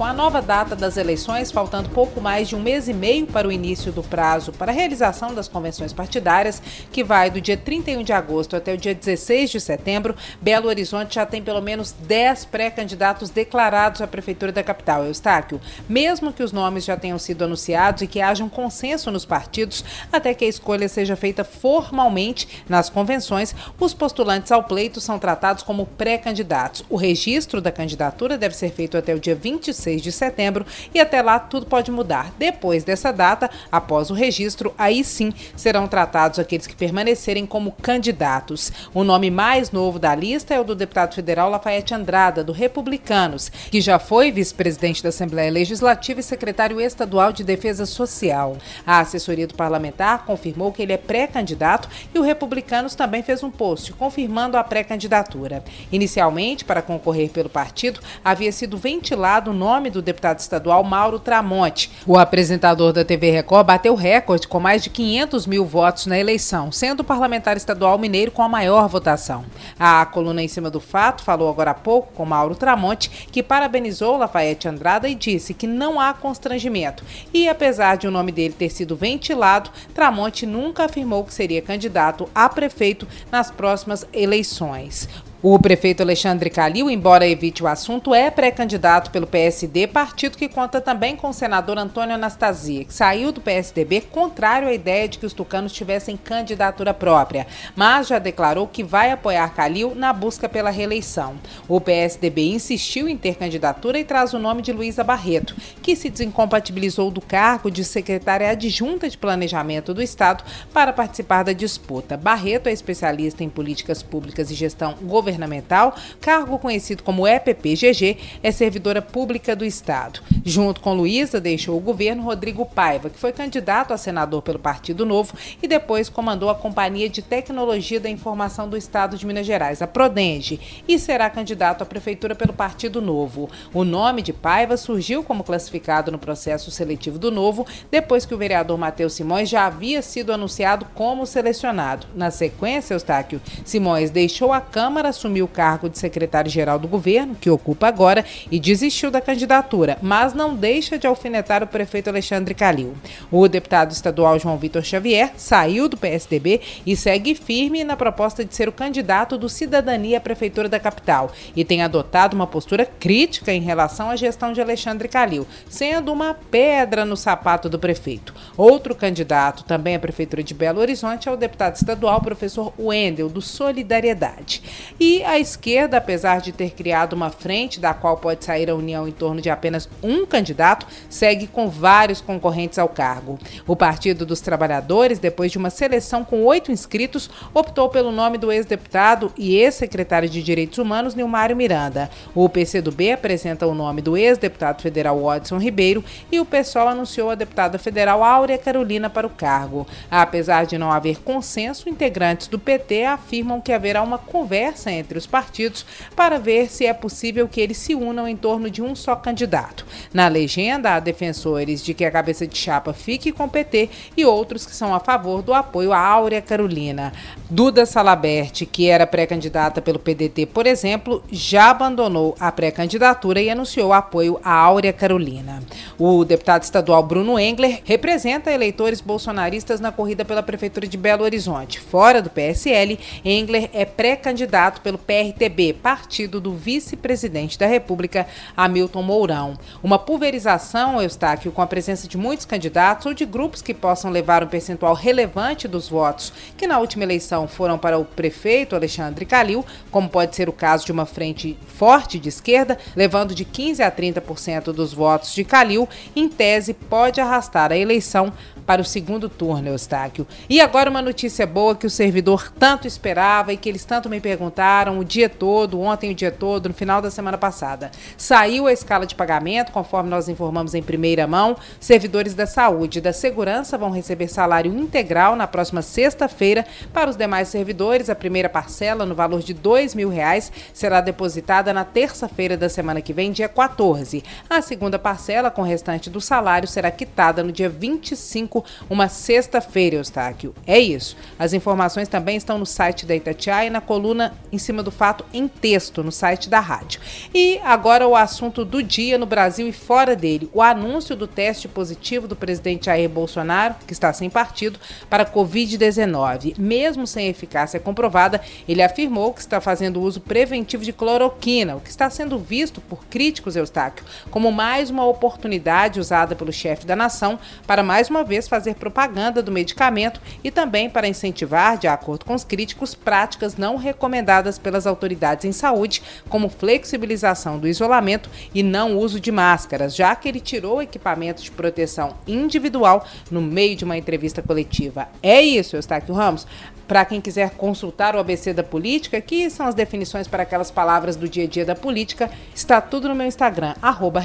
Com a nova data das eleições, faltando pouco mais de um mês e meio para o início do prazo para a realização das convenções partidárias, que vai do dia 31 de agosto até o dia 16 de setembro, Belo Horizonte já tem pelo menos 10 pré-candidatos declarados à Prefeitura da capital, Eustáquio. Mesmo que os nomes já tenham sido anunciados e que haja um consenso nos partidos, até que a escolha seja feita formalmente nas convenções, os postulantes ao pleito são tratados como pré-candidatos. O registro da candidatura deve ser feito até o dia 26 16 de setembro e até lá tudo pode mudar. Depois dessa data, após o registro, aí sim serão tratados aqueles que permanecerem como candidatos. O nome mais novo da lista é o do deputado federal Lafayette Andrada, do Republicanos, que já foi vice-presidente da Assembleia Legislativa e secretário estadual de Defesa Social. A assessoria do parlamentar confirmou que ele é pré-candidato e o Republicanos também fez um post confirmando a pré-candidatura. Inicialmente, para concorrer pelo partido, havia sido ventilado o nome nome do deputado estadual Mauro Tramonte. O apresentador da TV Record bateu recorde com mais de 500 mil votos na eleição, sendo o parlamentar estadual mineiro com a maior votação. A coluna em cima do fato falou agora há pouco com Mauro Tramonte, que parabenizou Lafayette Andrada e disse que não há constrangimento. E apesar de o nome dele ter sido ventilado, Tramonte nunca afirmou que seria candidato a prefeito nas próximas eleições. O prefeito Alexandre Calil, embora evite o assunto, é pré-candidato pelo PSD, partido que conta também com o senador Antônio Anastasia, que saiu do PSDB contrário à ideia de que os tucanos tivessem candidatura própria, mas já declarou que vai apoiar Calil na busca pela reeleição. O PSDB insistiu em ter candidatura e traz o nome de Luísa Barreto, que se desincompatibilizou do cargo de secretária adjunta de Planejamento do Estado para participar da disputa. Barreto é especialista em políticas públicas e gestão governamental governamental, cargo conhecido como EPPGG, é servidora pública do Estado. Junto com Luísa, deixou o governo Rodrigo Paiva, que foi candidato a senador pelo Partido Novo e depois comandou a Companhia de Tecnologia da Informação do Estado de Minas Gerais, a Prodenge, e será candidato à prefeitura pelo Partido Novo. O nome de Paiva surgiu como classificado no processo seletivo do Novo, depois que o vereador Matheus Simões já havia sido anunciado como selecionado. Na sequência, Eustáquio, Simões deixou a Câmara assumiu o cargo de secretário-geral do governo, que ocupa agora, e desistiu da candidatura, mas não deixa de alfinetar o prefeito Alexandre Calil. O deputado estadual João Vitor Xavier saiu do PSDB e segue firme na proposta de ser o candidato do Cidadania à prefeitura da capital e tem adotado uma postura crítica em relação à gestão de Alexandre Calil, sendo uma pedra no sapato do prefeito. Outro candidato, também à prefeitura de Belo Horizonte, é o deputado estadual professor Wendel, do Solidariedade. E e a esquerda, apesar de ter criado uma frente da qual pode sair a união em torno de apenas um candidato, segue com vários concorrentes ao cargo. O Partido dos Trabalhadores, depois de uma seleção com oito inscritos, optou pelo nome do ex-deputado e ex-secretário de Direitos Humanos, Nilmário Miranda. O PCdoB apresenta o nome do ex-deputado federal Watson Ribeiro e o PSOL anunciou a deputada federal Áurea Carolina para o cargo. Apesar de não haver consenso, integrantes do PT afirmam que haverá uma conversa entre os partidos para ver se é possível que eles se unam em torno de um só candidato. Na legenda, há defensores de que a cabeça de chapa fique com o PT e outros que são a favor do apoio à Áurea Carolina. Duda Salabert, que era pré-candidata pelo PDT, por exemplo, já abandonou a pré-candidatura e anunciou apoio à Áurea Carolina. O deputado estadual Bruno Engler representa eleitores bolsonaristas na corrida pela Prefeitura de Belo Horizonte. Fora do PSL, Engler é pré-candidato pelo PRTB, partido do vice-presidente da República, Hamilton Mourão. Uma pulverização, Eustáquio, com a presença de muitos candidatos ou de grupos que possam levar um percentual relevante dos votos, que na última eleição foram para o prefeito Alexandre Calil, como pode ser o caso de uma frente forte de esquerda, levando de 15 a 30% dos votos de Calil, em tese pode arrastar a eleição para o segundo turno, Eustáquio. E agora uma notícia boa que o servidor tanto esperava e que eles tanto me perguntaram o dia todo, ontem o dia todo, no final da semana passada. Saiu a escala de pagamento, conforme nós informamos em primeira mão. Servidores da saúde e da segurança vão receber salário integral na próxima sexta-feira. Para os demais servidores, a primeira parcela, no valor de R$ mil reais, será depositada na terça-feira da semana que vem, dia 14. A segunda parcela, com o restante do salário, será quitada no dia 25, uma sexta-feira, Eustáquio. É isso. As informações também estão no site da Itatiaia e na coluna em cima do fato em texto, no site da rádio. E agora o assunto do dia no Brasil e fora dele: o anúncio do teste positivo do presidente Jair Bolsonaro, que está sem partido, para Covid-19. Mesmo sem eficácia comprovada, ele afirmou que está fazendo uso preventivo de cloroquina, o que está sendo visto por críticos, Eustáquio, como mais uma oportunidade usada pelo chefe da nação para mais uma vez fazer propaganda do medicamento e também para incentivar, de acordo com os críticos, práticas não recomendadas pelas autoridades em saúde, como flexibilização do isolamento e não uso de máscaras, já que ele tirou equipamento de proteção individual no meio de uma entrevista coletiva. É isso, Eustáquio Ramos. Para quem quiser consultar o ABC da política, que são as definições para aquelas palavras do dia a dia da política, está tudo no meu Instagram, arroba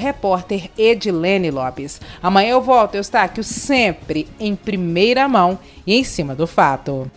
Lopes. Amanhã eu volto, Eustáquio, sempre em primeira mão e em cima do fato.